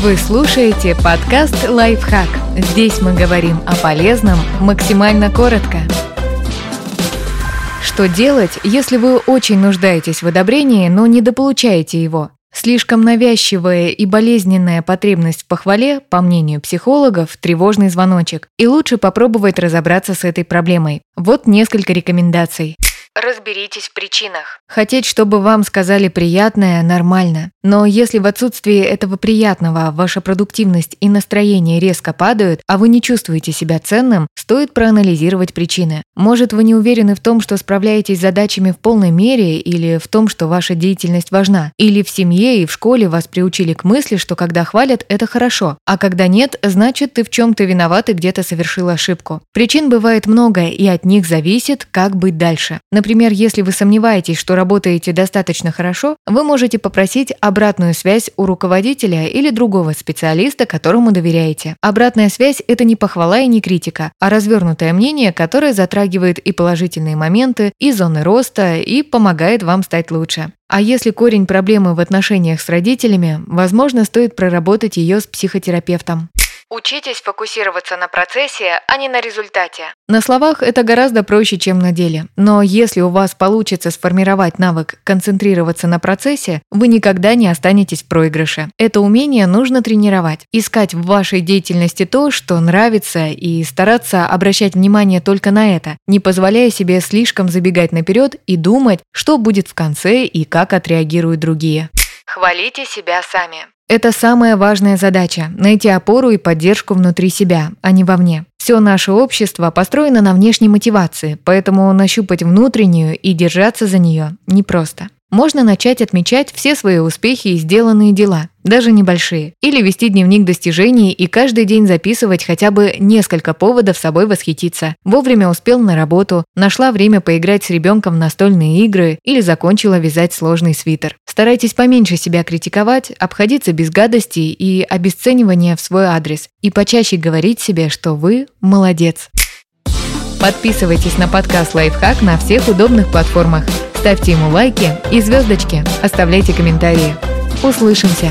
Вы слушаете подкаст «Лайфхак». Здесь мы говорим о полезном максимально коротко. Что делать, если вы очень нуждаетесь в одобрении, но недополучаете его? Слишком навязчивая и болезненная потребность в похвале, по мнению психологов, тревожный звоночек. И лучше попробовать разобраться с этой проблемой. Вот несколько рекомендаций. Разберитесь в причинах. Хотеть, чтобы вам сказали приятное, нормально. Но если в отсутствии этого приятного ваша продуктивность и настроение резко падают, а вы не чувствуете себя ценным, стоит проанализировать причины. Может, вы не уверены в том, что справляетесь с задачами в полной мере, или в том, что ваша деятельность важна, или в семье и в школе вас приучили к мысли, что когда хвалят, это хорошо, а когда нет, значит, ты в чем-то виноват и где-то совершил ошибку. Причин бывает много, и от них зависит, как быть дальше. Например, Например, если вы сомневаетесь, что работаете достаточно хорошо, вы можете попросить обратную связь у руководителя или другого специалиста, которому доверяете. Обратная связь – это не похвала и не критика, а развернутое мнение, которое затрагивает и положительные моменты, и зоны роста, и помогает вам стать лучше. А если корень проблемы в отношениях с родителями, возможно, стоит проработать ее с психотерапевтом. Учитесь фокусироваться на процессе, а не на результате. На словах это гораздо проще, чем на деле. Но если у вас получится сформировать навык концентрироваться на процессе, вы никогда не останетесь в проигрыше. Это умение нужно тренировать. Искать в вашей деятельности то, что нравится, и стараться обращать внимание только на это, не позволяя себе слишком забегать наперед и думать, что будет в конце и как отреагируют другие. Хвалите себя сами. Это самая важная задача – найти опору и поддержку внутри себя, а не вовне. Все наше общество построено на внешней мотивации, поэтому нащупать внутреннюю и держаться за нее непросто. Можно начать отмечать все свои успехи и сделанные дела, даже небольшие, или вести дневник достижений и каждый день записывать хотя бы несколько поводов собой восхититься. Вовремя успел на работу, нашла время поиграть с ребенком в настольные игры или закончила вязать сложный свитер. Старайтесь поменьше себя критиковать, обходиться без гадостей и обесценивания в свой адрес, и почаще говорить себе, что вы молодец. Подписывайтесь на подкаст «Лайфхак» на всех удобных платформах – Ставьте ему лайки и звездочки, оставляйте комментарии. Услышимся!